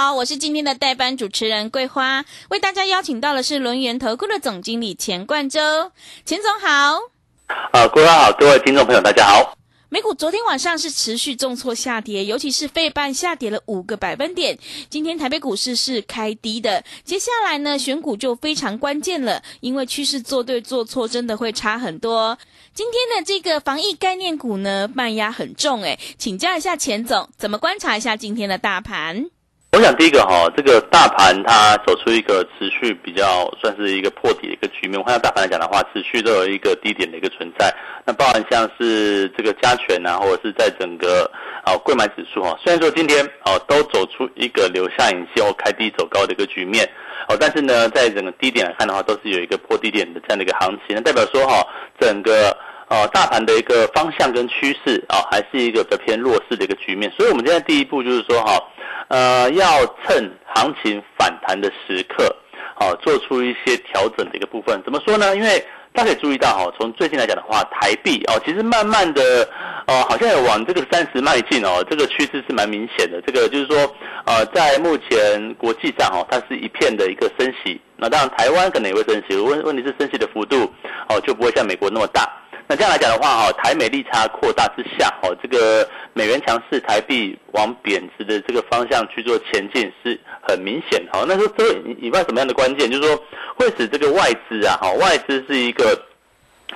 好，我是今天的代班主持人桂花，为大家邀请到的是轮源投顾的总经理钱冠洲，钱总好。啊，桂花好，各位听众朋友大家好。美股昨天晚上是持续重挫下跌，尤其是费半下跌了五个百分点。今天台北股市是开低的，接下来呢选股就非常关键了，因为趋势做对做错真的会差很多。今天的这个防疫概念股呢，慢压很重，诶，请教一下钱总，怎么观察一下今天的大盘？我想第一个哈，这个大盘它走出一个持续比较算是一个破底的一个局面。我看大盘来讲的话，持续都有一个低点的一个存在。那包含像是这个加权啊，或者是在整个啊贵买指数哈，虽然说今天哦都走出一个留下影线或开低走高的一个局面哦，但是呢，在整个低点来看的话，都是有一个破低点的这样的一个行情，那代表说哈，整个呃大盘的一个方向跟趋势啊，还是一个比较偏弱势的一个局面。所以我们现在第一步就是说哈。呃，要趁行情反弹的时刻，好做出一些调整的一个部分。怎么说呢？因为大家可以注意到，哈，从最近来讲的话，台币哦，其实慢慢的，呃，好像有往这个三十迈进哦，这个趋势是蛮明显的。这个就是说，呃，在目前国际上哦，它是一片的一个升息。那当然，台湾可能也会升息，问问题是升息的幅度哦，就不会像美国那么大。那这样来讲的话，哈，台美利差扩大之下，哈，这个美元强势，台币往贬值的这个方向去做前进是很明显，好，那说这以外什么样的关键，就是说会使这个外资啊，哈，外资是一个，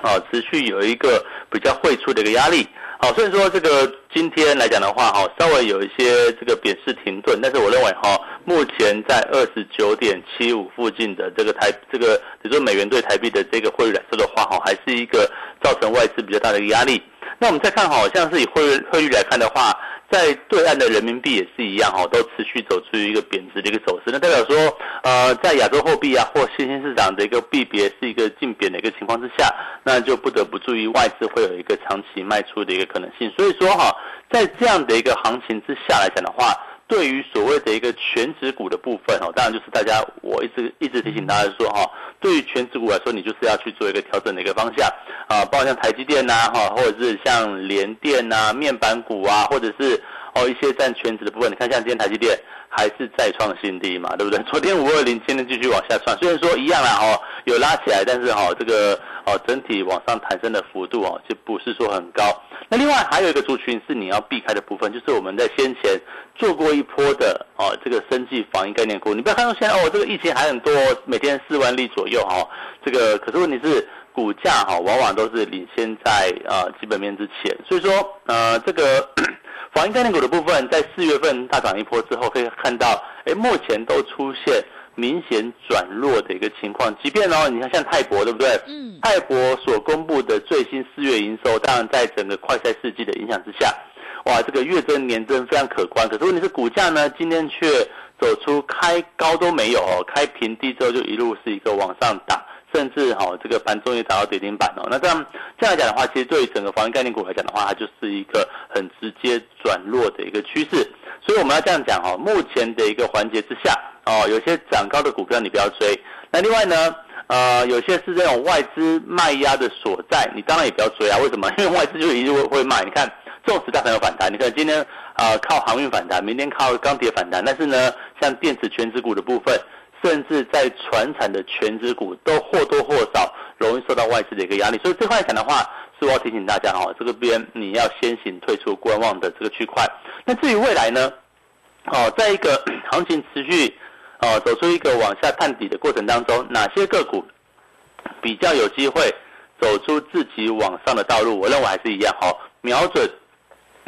啊，持续有一个比较汇出的一个压力。好，所以说这个今天来讲的话，哈，稍微有一些这个贬势停顿，但是我认为哈，目前在二十九点七五附近的这个台，这个比如说美元对台币的这个汇率来说的话，哈，还是一个造成外资比较大的一个压力。那我们再看，好像是以汇率汇率来看的话。在对岸的人民币也是一样哈，都持续走出一个贬值的一个走势。那代表说，呃，在亚洲货币啊或新兴市场的一个币别是一个净贬的一个情况之下，那就不得不注意外资会有一个长期卖出的一个可能性。所以说哈，在这样的一个行情之下来讲的话。对于所谓的一个全值股的部分哦，当然就是大家我一直一直提醒大家说哈，对于全职股来说，你就是要去做一个调整的一个方向啊，包括像台积电呐哈，或者是像联电呐、面板股啊，或者是哦一些占全职的部分，你看像今天台积电还是再创新低嘛，对不对？昨天五二零，今天继续往下窜，虽然说一样啦哦，有拉起来，但是哈这个哦整体往上弹升的幅度哦就不是说很高。那另外还有一个族群是你要避开的部分，就是我们在先前做过一波的哦，这个生计防疫概念股。你不要看到现在哦，这个疫情还很多，每天四万例左右哈。这个可是问题是股价哈，往往都是领先在啊基本面之前。所以说呃，这个防疫概念股的部分，在四月份大涨一波之后，可以看到哎，目前都出现。明显转弱的一个情况，即便哦，你看像泰博对不对？嗯，泰博所公布的最新四月营收，当然在整个快赛世纪的影响之下，哇，这个月增年增非常可观。可是问题是股价呢，今天却走出开高都没有哦，开平低之后就一路是一个往上打，甚至哈这个盘中也打到跌停板哦。那这样这样来讲的话，其实对于整个防疫概念股来讲的话，它就是一个很直接转弱的一个趋势。所以我们要这样讲哈，目前的一个环节之下。哦，有些涨高的股票你不要追。那另外呢，呃，有些是这种外资卖压的所在，你当然也不要追啊。为什么？因为外资就一定会会卖。你看，这种时代很有反弹。你看今天啊靠航运反弹，明天靠钢铁反弹。但是呢，像电子全值股的部分，甚至在船产的全值股，都或多或少容易受到外资的一个压力。所以这块讲的话，是我要提醒大家哈，这个边你要先行退出观望的这个区块。那至于未来呢？哦，在一个 行情持续。哦，走出一个往下探底的过程当中，哪些个股比较有机会走出自己往上的道路？我认为还是一样，哦，瞄准，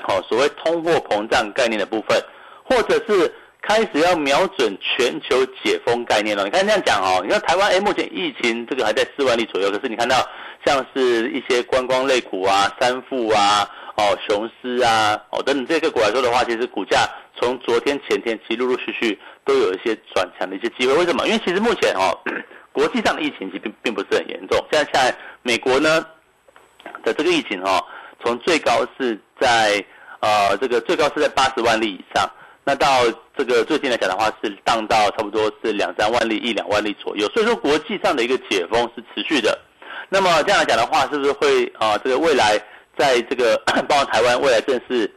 哦，所谓通货膨胀概念的部分，或者是开始要瞄准全球解封概念了。你看这样讲哦，你看台湾，哎，目前疫情这个还在四万例左右，可是你看到像是一些观光类股啊，三富啊。哦，雄狮啊，哦等等这个股来说的话，其实股价从昨天前天其实陆陆续续都有一些转强的一些机会。为什么？因为其实目前哦，国际上的疫情其实并并不是很严重。现在现在美国呢的这个疫情哦，从最高是在呃这个最高是在八十万例以上，那到这个最近来讲的话是荡到差不多是两三万例一两万例左右。所以说国际上的一个解封是持续的。那么这样来讲的话，是不是会啊这个未来在这个 包括台湾未来正式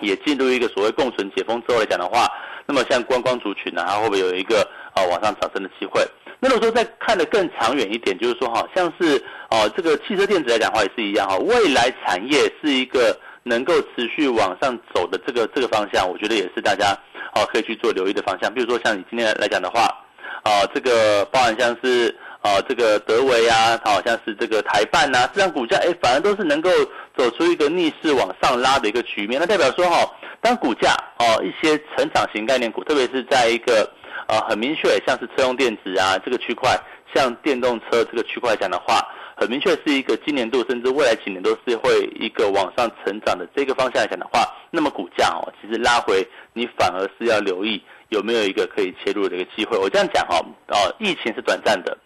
也进入一个所谓共存解封之后来讲的话，那么像观光族群呢，它会不会有一个啊往上涨升的机会？那如果说再看得更长远一点，就是说哈，像是哦这个汽车电子来讲的话也是一样哈，未来产业是一个能够持续往上走的这个这个方向，我觉得也是大家哦可以去做留意的方向。比如说像你今天来讲的话，啊这个包含像是。啊，这个德维啊，好像是这个台办呐，这样股价哎，反而都是能够走出一个逆势往上拉的一个局面。那代表说哈，当股价哦一些成长型概念股，特别是在一个呃很明确像是车用电子啊这个区块，像电动车这个区块讲的话，很明确是一个今年度甚至未来几年都是会一个往上成长的这个方向来讲的话，那么股价哦其实拉回，你反而是要留意有没有一个可以切入的一个机会。我这样讲哦，哦疫情是短暂的。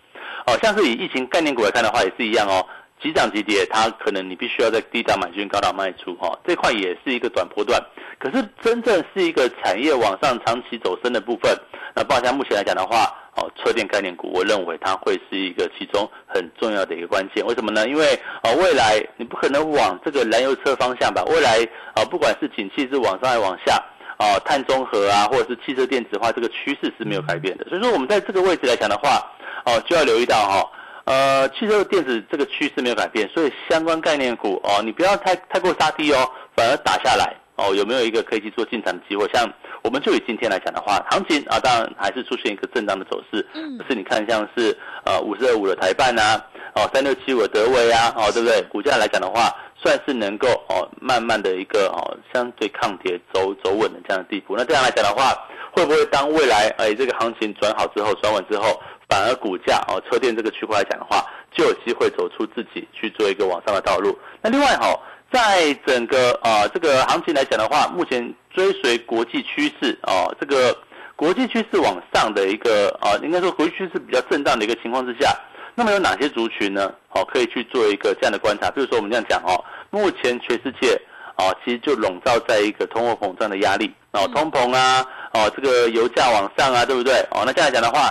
哦，像是以疫情概念股来看的话，也是一样哦。急涨急跌，它可能你必须要在低档买进，高档卖出，哈，这块也是一个短波段。可是真正是一个产业往上长期走升的部分，那报价目前来讲的话，哦，车电概念股，我认为它会是一个其中很重要的一个关键。为什么呢？因为哦，未来你不可能往这个燃油车方向吧？未来啊，不管是景气是往上还是往下，啊，碳中和啊，或者是汽车电子化，这个趋势是没有改变的。所以说，我们在这个位置来讲的话，哦，就要留意到哈，呃，汽车电子这个趋势没有改变，所以相关概念股哦，你不要太太过杀低哦，反而打下来哦，有没有一个可以去做进场的机会？像我们就以今天来讲的话，行情啊，当然还是出现一个震荡的走势，嗯，可是你看像是呃五十二五的台办呐，哦三六七五的德威啊，哦对不对？股价来讲的话，算是能够哦慢慢的一个哦相对抗跌走走稳的这样的地步。那这样来讲的话，会不会当未来哎这个行情转好之后转稳之后？反而股价哦，车电这个区块来讲的话，就有机会走出自己去做一个往上的道路。那另外哈，在整个啊这个行情来讲的话，目前追随国际趋势啊，这个国际趋势往上的一个啊，应该说国际趋势比较震荡的一个情况之下，那么有哪些族群呢？哦，可以去做一个这样的观察。比如说我们这样讲哦，目前全世界啊，其实就笼罩在一个通货膨胀的压力哦，通膨啊，哦这个油价往上啊，对不对？哦，那这样来讲的话。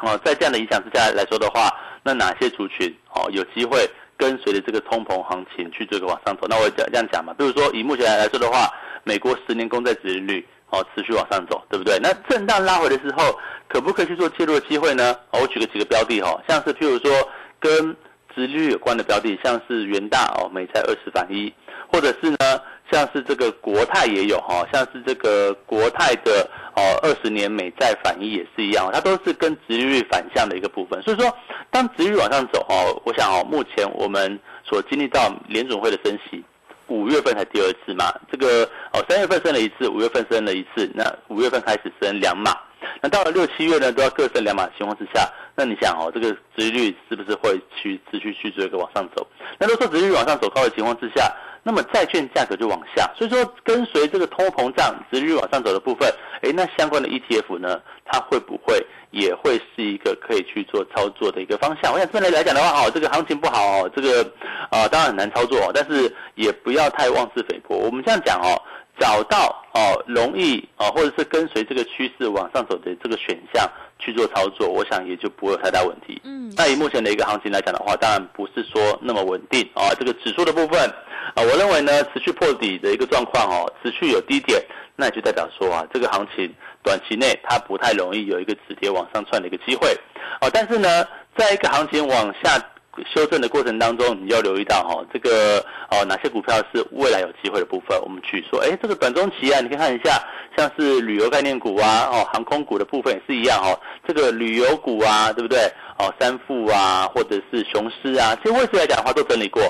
哦，在这样的影响之下来说的话，那哪些族群哦有机会跟随着这个通膨行情去这个往上走？那我讲这样讲嘛，比如说以目前来说的话，美国十年公债殖利率哦持续往上走，对不对？那震荡拉回的时候，可不可以去做介入的机会呢？我举个几个标的哈，像是譬如说跟殖利率有关的标的，像是元大哦，美债二十反一，或者是呢？像是这个国泰也有哈，像是这个国泰的哦二十年美债反一也是一样，它都是跟殖利率反向的一个部分。所以说，当殖利率往上走哦，我想哦，目前我们所经历到联总会的升息，五月份才第二次嘛，这个哦三月份升了一次，五月份升了一次，那五月份开始升两码，那到了六七月呢都要各升两码情况之下，那你想哦，这个殖利率是不是会去持续去做一个往上走？那如果说殖利率往上走高的情况之下，那么债券价格就往下，所以说跟随这个通货膨胀、殖率往上走的部分，哎，那相关的 ETF 呢，它会不会也会是一个可以去做操作的一个方向？我想这类来讲的话，哦，这个行情不好哦，这个啊当然很难操作，但是也不要太妄自菲薄。我们这样讲哦，找到哦容易哦，或者是跟随这个趋势往上走的这个选项。去做操作，我想也就不会有太大问题。嗯，那以目前的一个行情来讲的话，当然不是说那么稳定啊。这个指数的部分啊，我认为呢，持续破底的一个状况哦，持续有低点，那也就代表说啊，这个行情短期内它不太容易有一个止跌往上窜的一个机会啊。但是呢，在一个行情往下。修正的过程当中，你要留意到哈，这个哦哪些股票是未来有机会的部分，我们去说，哎，这个短中期啊，你可以看一下，像是旅游概念股啊，哦航空股的部分也是一样哦，这个旅游股啊，对不对？哦三富啊，或者是雄狮啊，这些位置来讲的话都整理过，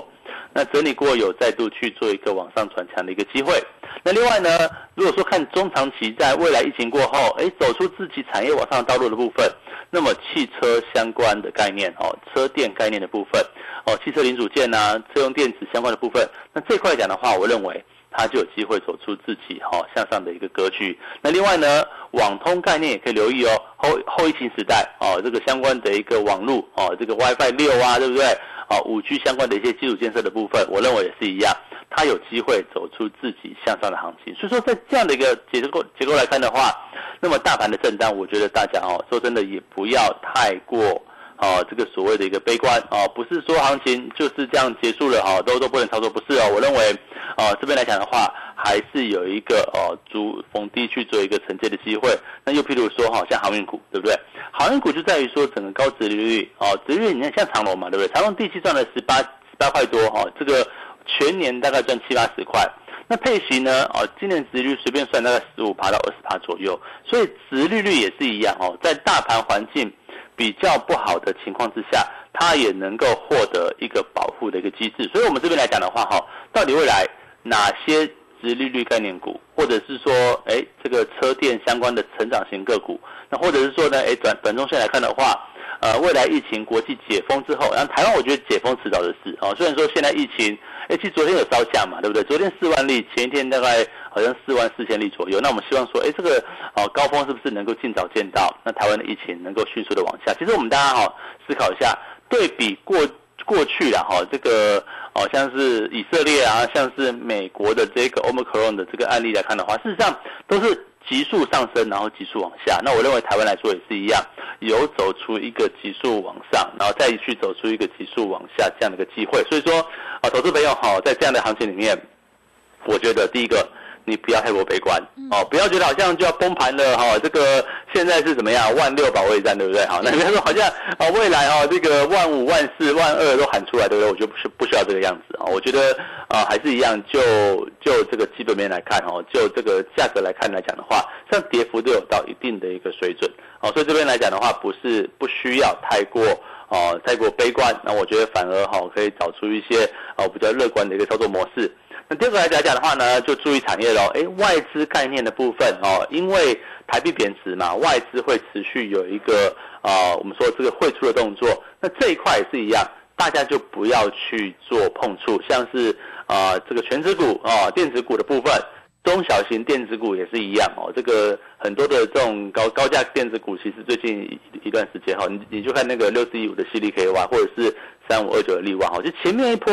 那整理过有再度去做一个往上传强的一个机会。那另外呢，如果说看中长期，在未来疫情过后，哎，走出自己产业往上道路的部分。那么汽车相关的概念哦，车电概念的部分哦，汽车零组件呐，车用电子相关的部分，那这块讲的话，我认为它就有机会走出自己哈向上的一个格局。那另外呢，网通概念也可以留意哦，后后疫情时代哦，这个相关的一个网络哦，这个 WiFi 六啊，对不对？哦，五 G 相关的一些基础建设的部分，我认为也是一样，它有机会走出自己向上的行情。所以说，在这样的一个结构结构来看的话，那么大盘的震荡，我觉得大家哦，说真的也不要太过哦，这个所谓的一个悲观啊，不是说行情就是这样结束了哈，都都不能操作，不是哦。我认为哦，这边来讲的话，还是有一个哦，逐逢低去做一个承接的机会。那又譬如说哈，像航运股，对不对？航运股就在于说整个高值利率哦，值率你看像长隆嘛，对不对？长隆第七赚了十八十八块多哈，这个全年大概赚七八十块。那配息呢？哦，今年值率随便算大概十五趴到二十趴左右，所以值利率也是一样哦，在大盘环境比较不好的情况之下，它也能够获得一个保护的一个机制。所以我们这边来讲的话哈，到底未来哪些值利率概念股，或者是说，哎，这个车电相关的成长型个股？那或者是说呢？哎，短短中线来看的话，呃，未来疫情国际解封之后，然后台湾我觉得解封迟早的事啊。虽然说现在疫情，哎，其实昨天有烧价嘛，对不对？昨天四万例，前一天大概好像四万四千例左右。那我们希望说，哎，这个哦高峰是不是能够尽早见到？那台湾的疫情能够迅速的往下？其实我们大家哈思考一下，对比过过去啊哈，这个哦像是以色列啊，像是美国的这个 Omicron 的这个案例来看的话，事实上都是。急速上升，然后急速往下。那我认为台湾来说也是一样，有走出一个急速往上，然后再去走出一个急速往下这样的一个机会。所以说，啊，投资朋友好，在这样的行情里面，我觉得第一个。你不要太过悲观哦，不要觉得好像就要崩盘了哈。这个现在是怎么样？万六保卫战对不对？好，那比如说好像啊，未来哦，这个万五、万四、万二都喊出来，对不对？我觉得不是不需要这个样子啊。我觉得啊，还是一样，就就这个基本面来看哦，就这个价格来看来讲的话，像跌幅都有到一定的一个水准哦，所以这边来讲的话，不是不需要太过哦，太过悲观。那我觉得反而哈，可以找出一些哦比较乐观的一个操作模式。那第二个来讲讲的话呢，就注意产业喽。哎，外资概念的部分哦，因为台币贬值嘛，外资会持续有一个啊，我们说这个汇出的动作。那这一块也是一样，大家就不要去做碰触，像是啊这个全指股啊，电子股的部分，中小型电子股也是一样哦。这个很多的这种高高价电子股，其实最近一段时间哈，你你就看那个六四一五的 C D K Y，或者是三五二九的利旺哈，就前面一波。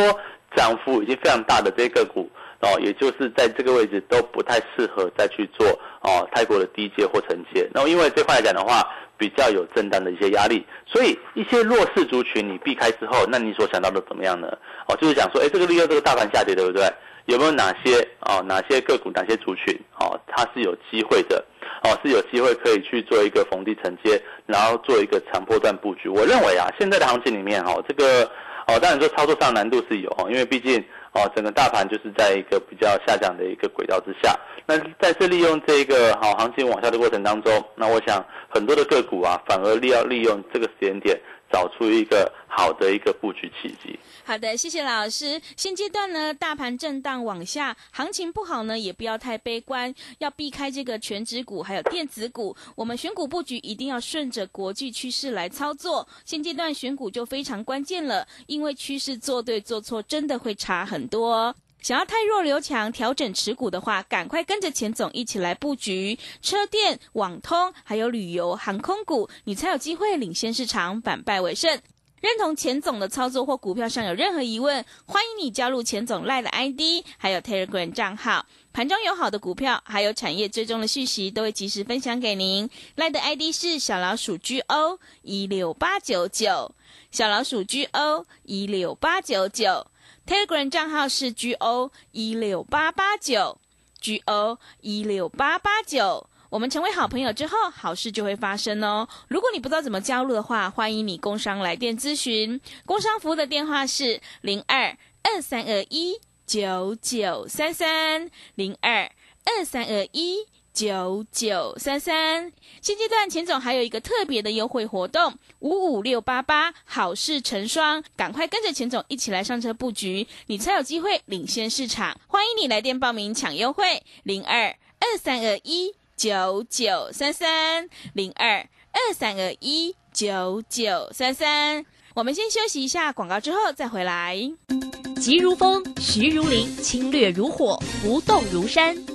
涨幅已经非常大的这个股哦，也就是在这个位置都不太适合再去做哦，太过的低阶或承接。那么因为这块来讲的话，比较有震荡的一些压力，所以一些弱势族群你避开之后，那你所想到的怎么样呢？哦，就是讲说，哎，这个利用这个大盘下跌，对不对？有没有哪些哦，哪些个股、哪些族群哦，它是有机会的哦，是有机会可以去做一个逢低承接，然后做一个长波段布局。我认为啊，现在的行情里面哦，这个。哦，当然说操作上难度是有哦，因为毕竟哦，整个大盘就是在一个比较下降的一个轨道之下。那在这利用这个好行情往下的过程当中，那我想很多的个股啊，反而利要利用这个时间点。找出一个好的一个布局契机。好的，谢谢老师。现阶段呢，大盘震荡往下，行情不好呢，也不要太悲观，要避开这个全指股还有电子股。我们选股布局一定要顺着国际趋势来操作。现阶段选股就非常关键了，因为趋势做对做错真的会差很多。想要太弱留强，调整持股的话，赶快跟着钱总一起来布局车电、网通，还有旅游、航空股，你才有机会领先市场，反败为胜。认同钱总的操作或股票上有任何疑问，欢迎你加入钱总赖的 ID，还有 Telegram 账号。盘中有好的股票，还有产业追踪的讯息，都会及时分享给您。赖的 ID 是小老鼠 GO 一六八九九，小老鼠 GO 一六八九九。Telegram 账号是 GO 一六八八九，GO 一六八八九。我们成为好朋友之后，好事就会发生哦。如果你不知道怎么加入的话，欢迎你工商来电咨询。工商服务的电话是零二二三二一九九三三零二二三二一。九九三三，现阶段钱总还有一个特别的优惠活动，五五六八八，好事成双，赶快跟着钱总一起来上车布局，你才有机会领先市场。欢迎你来电报名抢优惠，零二二三二一九九三三，零二二三二一九九三三。我们先休息一下广告，之后再回来。急如风，徐如林，侵略如火，不动如山。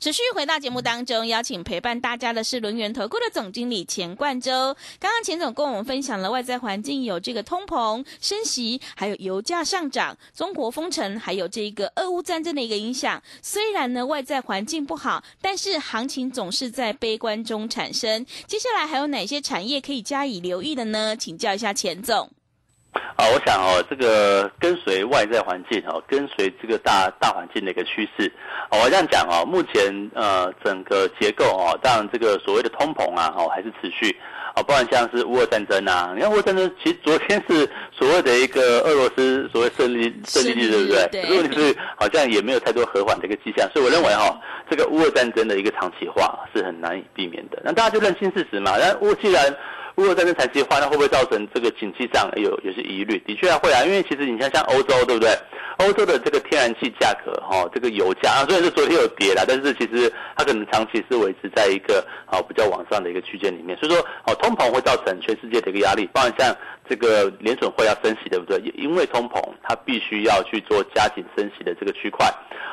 持续回到节目当中，邀请陪伴大家的是轮源投顾的总经理钱冠洲。刚刚钱总跟我们分享了外在环境有这个通膨、升息，还有油价上涨、中国封城，还有这个俄乌战争的一个影响。虽然呢外在环境不好，但是行情总是在悲观中产生。接下来还有哪些产业可以加以留意的呢？请教一下钱总。啊，我想哦，这个跟随外在环境哦，跟随这个大大环境的一个趋势，我这样讲哦，目前呃整个结构哦，当然这个所谓的通膨啊，哦还是持续，哦，不然像是乌俄战争啊，你看乌俄战争其实昨天是所谓的一个俄罗斯所谓胜利胜利日，对不对？对。问题是好像也没有太多和缓的一个迹象，所以我认为哈，这个乌俄战争的一个长期化是很难以避免的。那大家就认清事实嘛，那乌既然如果战争长期化，那会不会造成这个经济上有有些疑虑？的确会啊，因为其实你像像欧洲，对不对？欧洲的这个天然气价格，哈，这个油价啊，虽然是昨天有跌了，但是其实它可能长期是维持在一个啊比较往上的一个区间里面。所以说，哦，通膨会造成全世界的一个压力，包括像这个联准会要升息，对不对？因为通膨，它必须要去做加紧升息的这个区块。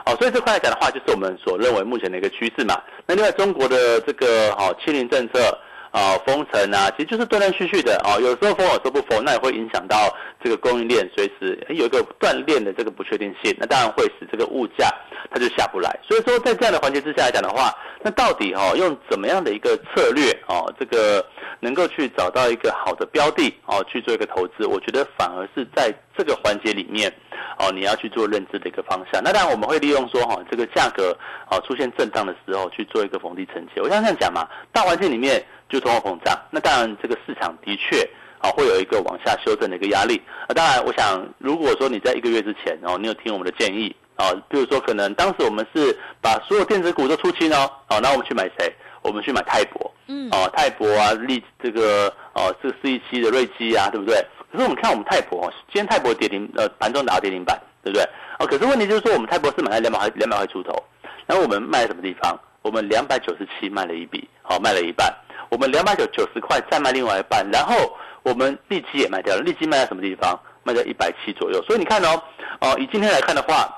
哦，所以这块来讲的话，就是我们所认为目前的一个趋势嘛。那另外，中国的这个哦，清零政策。啊，封城啊，其实就是断断续续的哦，有时候封，有时候不封，那也会影响到这个供应链，随时有一个断链的这个不确定性，那当然会使这个物价它就下不来。所以说，在这样的环节之下来讲的话，那到底哦用怎么样的一个策略哦，这个能够去找到一个好的标的哦去做一个投资，我觉得反而是在这个环节里面哦你要去做认知的一个方向。那当然我们会利用说哈这个价格啊出现震荡的时候去做一个逢低承接。我想这样讲嘛，大环境里面。就通货膨胀，那当然这个市场的确啊会有一个往下修正的一个压力啊。当然，我想如果说你在一个月之前哦，你有听我们的建议啊，比如说可能当时我们是把所有电子股都出清哦，哦，那我们去买谁？我们去买泰博，嗯，哦，泰博啊，利这个哦，这个四一七的瑞基啊，对不对？可是我们看我们泰博，今天泰博跌停，呃，盘中打跌停板，对不对？哦，可是问题就是说，我们泰博是买在两百块两百块出头，然后我们卖在什么地方？我们两百九十七卖了一笔，好，卖了一半。我们两百九九十块再卖另外一半，然后我们利基也卖掉了，利基卖在什么地方？卖在一百七左右。所以你看哦，哦，以今天来看的话，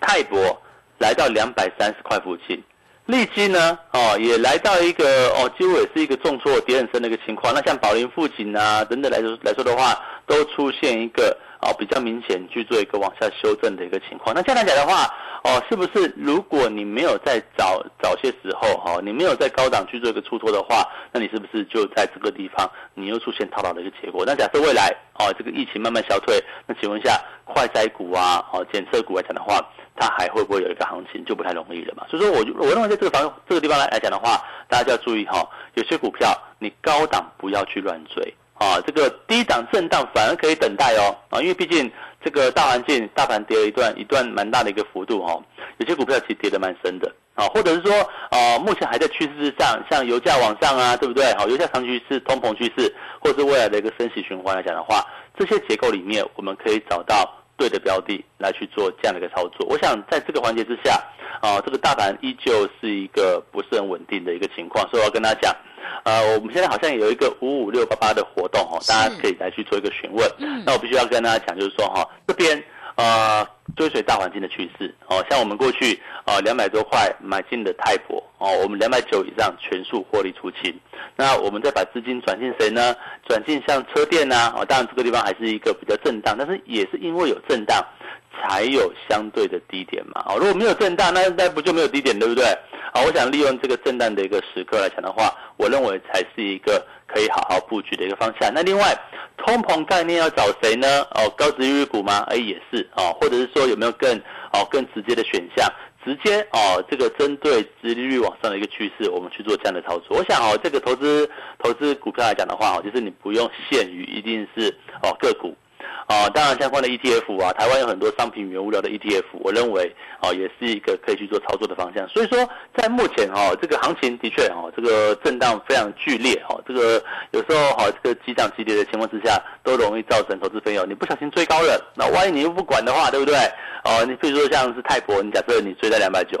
泰博来到两百三十块附近，利基呢，哦，也来到一个哦，几乎也是一个重挫跌很深的一个情况。那像宝林附近啊等等来说来说的话，都出现一个哦比较明显去做一个往下修正的一个情况。那这样来讲的话，哦，是不是如果你没有在早早些时候哈，你没有在高档去做一个出脱的话，那你是不是就在这个地方你又出现套牢的一个结果？那假设未来哦这个疫情慢慢消退，那请问一下快筛股啊，哦检测股来讲的话，它还会不会有一个行情就不太容易了嘛？所以说我我认为在这个方这个地方来来讲的话，大家就要注意哈，有些股票你高档不要去乱追啊，这个低档震荡反而可以等待哦啊，因为毕竟。这个大环境，大盘跌了一段一段蛮大的一个幅度哈，有些股票其实跌得蛮深的啊，或者是说呃目前还在趋势之上，像油价往上啊，对不对？好，油价长趋势、通膨趋势，或者是未来的一个升息循环来讲的话，这些结构里面，我们可以找到对的标的来去做这样的一个操作。我想在这个环节之下，啊，这个大盘依旧是一个不是很稳定的一个情况，所以我要跟大家讲。呃，我们现在好像有一个五五六八八的活动哦，大家可以来去做一个询问。那我必须要跟大家讲，就是说哈，这边呃追随大环境的趋势哦，像我们过去啊两百多块买进的泰博哦，我们两百九以上全数获利出清。那我们再把资金转进谁呢？转进像车电呐哦，当然这个地方还是一个比较震荡，但是也是因为有震荡，才有相对的低点嘛哦。如果没有震荡，那那不就没有低点对不对？啊，我想利用这个震荡的一个时刻来讲的话，我认为才是一个可以好好布局的一个方向。那另外，通膨概念要找谁呢？哦，高值利率股吗？哎，也是哦，或者是说有没有更哦更直接的选项，直接哦这个针对殖利率往上的一个趋势，我们去做这样的操作。我想哦，这个投资投资股票来讲的话哦，就是你不用限于一定是哦个股。啊，当然相关的 ETF 啊，台湾有很多商品原物料的 ETF，我认为啊，也是一个可以去做操作的方向。所以说，在目前哈，这个行情的确哈，这个震荡非常剧烈哈，这个有时候哈，这个急涨急跌的情况之下，都容易造成投资朋友你不小心追高了，那万一你又不管的话，对不对？哦，你比如说像是泰博，你假设你追在两百九，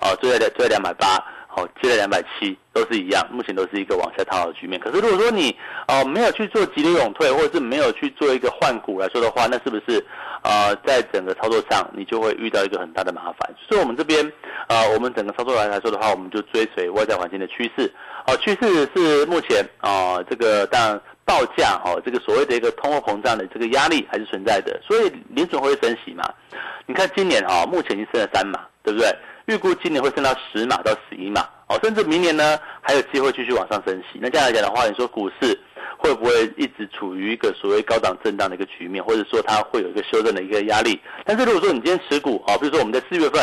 哦，追在追在两百八。哦，接了两百七都是一样，目前都是一个往下套的局面。可是如果说你哦没有去做急流勇退，或者是没有去做一个换股来说的话，那是不是呃在整个操作上你就会遇到一个很大的麻烦？所以我们这边呃我们整个操作来来说的话，我们就追随外在环境的趋势。哦，趋势是目前啊这个当然报价哦这个所谓的一个通货膨胀的这个压力还是存在的，所以联准会升息嘛？你看今年啊目前已经升了三码，对不对？预估今年会升到十码到十一码，哦，甚至明年呢还有机会继续往上升息。那这样来讲的话，你说股市会不会一直处于一个所谓高档震荡的一个局面，或者说它会有一个修正的一个压力？但是如果说你今天持股，哦，比如说我们在四月份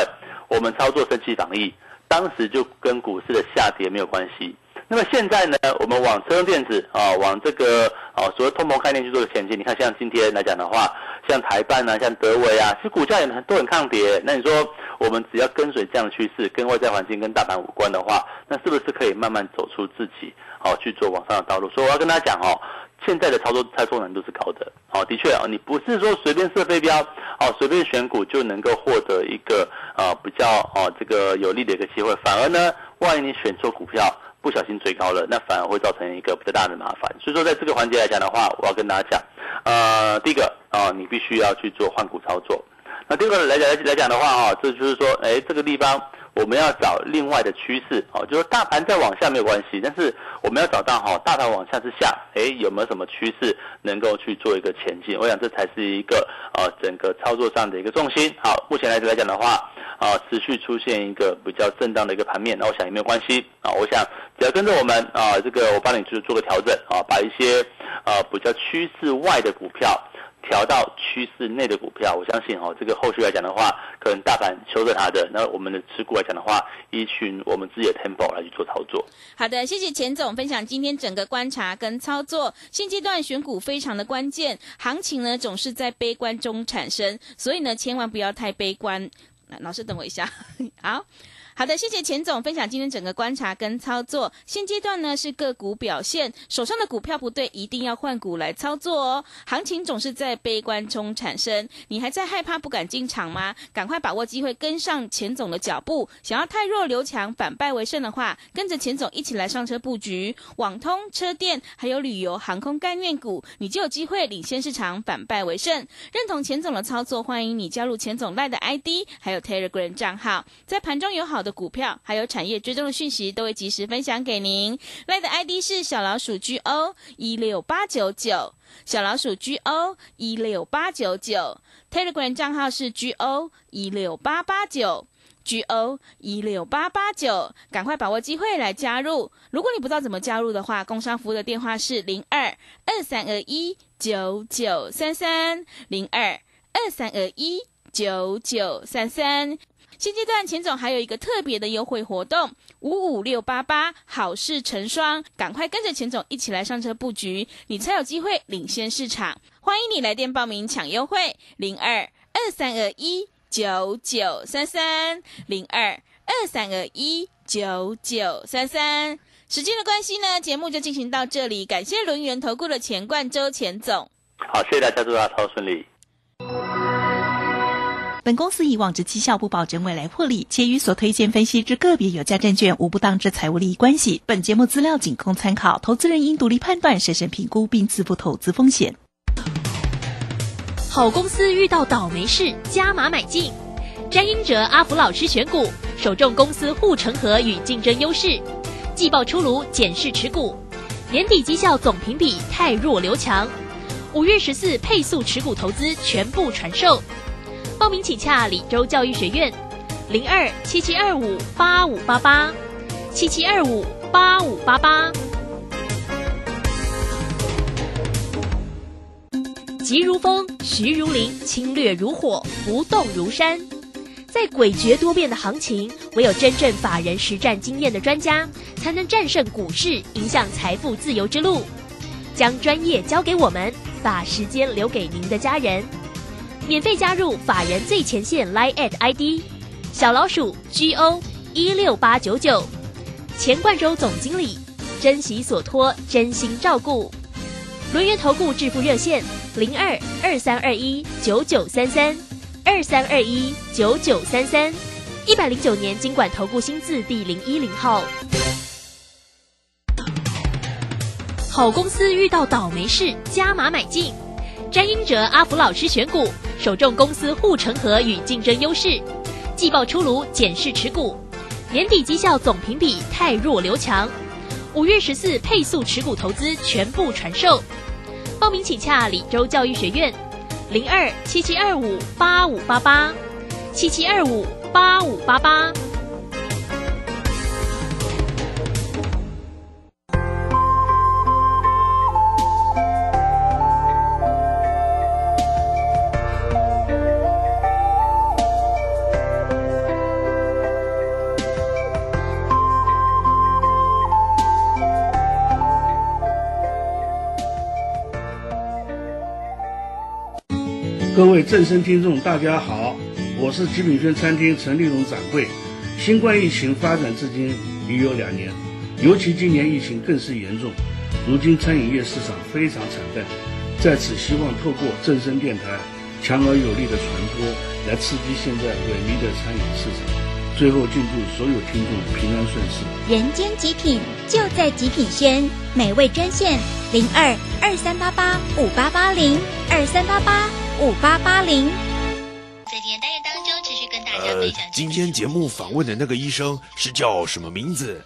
我们操作升息防疫，当时就跟股市的下跌没有关系。那么现在呢，我们往车用电子啊，往这个啊所谓通膨概念去做的前进。你看，像今天来讲的话，像台办啊，像德维啊，其实股价也很都很抗跌。那你说，我们只要跟随这样的趋势，跟外在环境跟大盘无关的话，那是不是可以慢慢走出自己好去做往上的道路？所以我要跟大家讲哦，现在的操作操作难度是高的。哦，的确啊，你不是说随便设飞镖，哦，随便选股就能够获得一个呃比较哦这个有利的一个机会，反而呢，万一你选错股票。不小心追高了，那反而会造成一个比较大的麻烦。所以说，在这个环节来讲的话，我要跟大家讲，呃，第一个啊，你必须要去做换股操作。那第二个来讲来讲的话啊，这就是说，哎，这个地方我们要找另外的趋势哦，就是大盘再往下没有关系，但是我们要找到哈，大盘往下之下，哎，有没有什么趋势能够去做一个前进？我想这才是一个呃整个操作上的一个重心。好，目前来来讲的话。啊，持续出现一个比较震荡的一个盘面，那我想也没有关系啊。我想只要跟着我们啊，这个我帮你去做个调整啊，把一些啊比较趋势外的股票调到趋势内的股票。我相信哦，这个后续来讲的话，可能大盘修正它的，那我们的持股来讲的话，依循我们自己的 tempo 来去做操作。好的，谢谢钱总分享今天整个观察跟操作。现阶段选股非常的关键，行情呢总是在悲观中产生，所以呢千万不要太悲观。老师，等我一下，好。好的，谢谢钱总分享今天整个观察跟操作。现阶段呢是个股表现，手上的股票不对，一定要换股来操作哦。行情总是在悲观中产生，你还在害怕不敢进场吗？赶快把握机会，跟上钱总的脚步。想要太弱留强，反败为胜的话，跟着钱总一起来上车布局网通、车电还有旅游、航空概念股，你就有机会领先市场，反败为胜。认同钱总的操作，欢迎你加入钱总赖的 ID，还有 Telegram 账号，在盘中有好。的股票还有产业追踪的讯息都会及时分享给您。赖的 ID 是小老鼠 G O 一六八九九，小老鼠 G O 一六八九九。Telegram 账号是 G O 一六八八九，G O 一六八八九，赶快把握机会来加入。如果你不知道怎么加入的话，工商服务的电话是零二二三二一九九三三零二二三二一九九三三。现阶段钱总还有一个特别的优惠活动，五五六八八好事成双，赶快跟着钱总一起来上车布局，你才有机会领先市场。欢迎你来电报名抢优惠，零二二三二一九九三三零二二三二一九九三三。时间的关系呢，节目就进行到这里，感谢轮圆投顾的钱冠周钱总。好，谢谢大家，祝大家超顺利。本公司以往之绩效不保证未来获利，且与所推荐分析之个别有价证券无不当之财务利益关系。本节目资料仅供参考，投资人应独立判断、审慎评估并自负投资风险。好公司遇到倒霉事，加码买进。詹英哲、阿福老师选股，首重公司护城河与竞争优势。季报出炉，检视持股。年底绩效总评比太弱留强。五月十四配速持股投资全部传授。报名请洽李州教育学院，零二七七二五八五八八，七七二五八五八八。急如风，徐如林，侵略如火，不动如山。在诡谲多变的行情，唯有真正法人实战经验的专家，才能战胜股市，迎向财富自由之路。将专业交给我们，把时间留给您的家人。免费加入法人最前线 Line at ID 小老鼠 GO 一六八九九，钱冠洲总经理，珍惜所托，真心照顾。轮源投顾致富热线。零二二三二一九九三三，二三二一九九三三，一百零九年经管投顾新字第零一零号。好公司遇到倒霉事，加码买进。詹英哲、阿福老师选股，首重公司护城河与竞争优势。季报出炉，检视持股。年底绩效总评比太弱留强。五月十四配速持股投资全部传授。报名请洽李州教育学院，零二七七二五八五八八，七七二五八五八八。正声听众，大家好，我是极品轩餐厅陈立荣掌柜。新冠疫情发展至今已有两年，尤其今年疫情更是严重，如今餐饮业市场非常惨淡。在此，希望透过正声电台强而有力的传播，来刺激现在萎靡的餐饮市场。最后，敬祝所有听众平安顺遂。人间极品就在极品轩，美味专线零二二三八八五八八零二三八八。五八八零，在今天单元当中，持续跟大家分享。今天节目访问的那个医生是叫什么名字？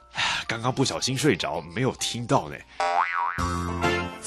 刚刚不小心睡着，没有听到呢。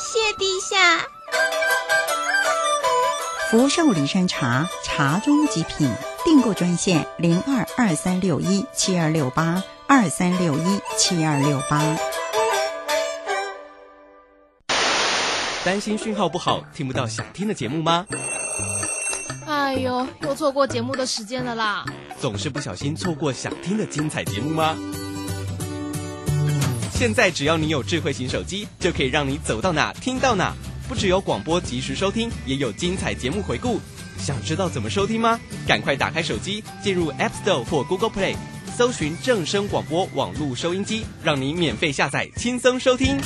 谢陛下。福寿礼山茶，茶中极品。订购专线零二二三六一七二六八二三六一七二六八。担心讯号不好，听不到想听的节目吗？哎呦，又错过节目的时间了啦！总是不小心错过想听的精彩节目吗？现在只要你有智慧型手机，就可以让你走到哪听到哪。不只有广播及时收听，也有精彩节目回顾。想知道怎么收听吗？赶快打开手机，进入 App Store 或 Google Play，搜寻正声广播网络收音机，让你免费下载，轻松收听。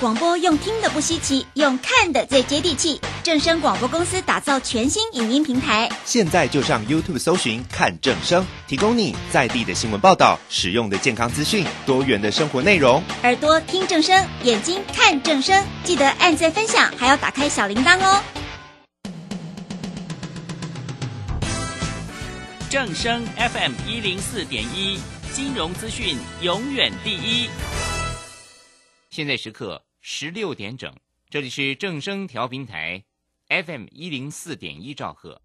广播用听的不稀奇，用看的最接地气。正声广播公司打造全新影音平台，现在就上 YouTube 搜寻看正声，提供你在地的新闻报道、实用的健康资讯、多元的生活内容。耳朵听正声，眼睛看正声，记得按赞分享，还要打开小铃铛哦。正声 FM 一零四点一，金融资讯永远第一。现在时刻十六点整，这里是正声调频台 FM 一零四点一兆赫。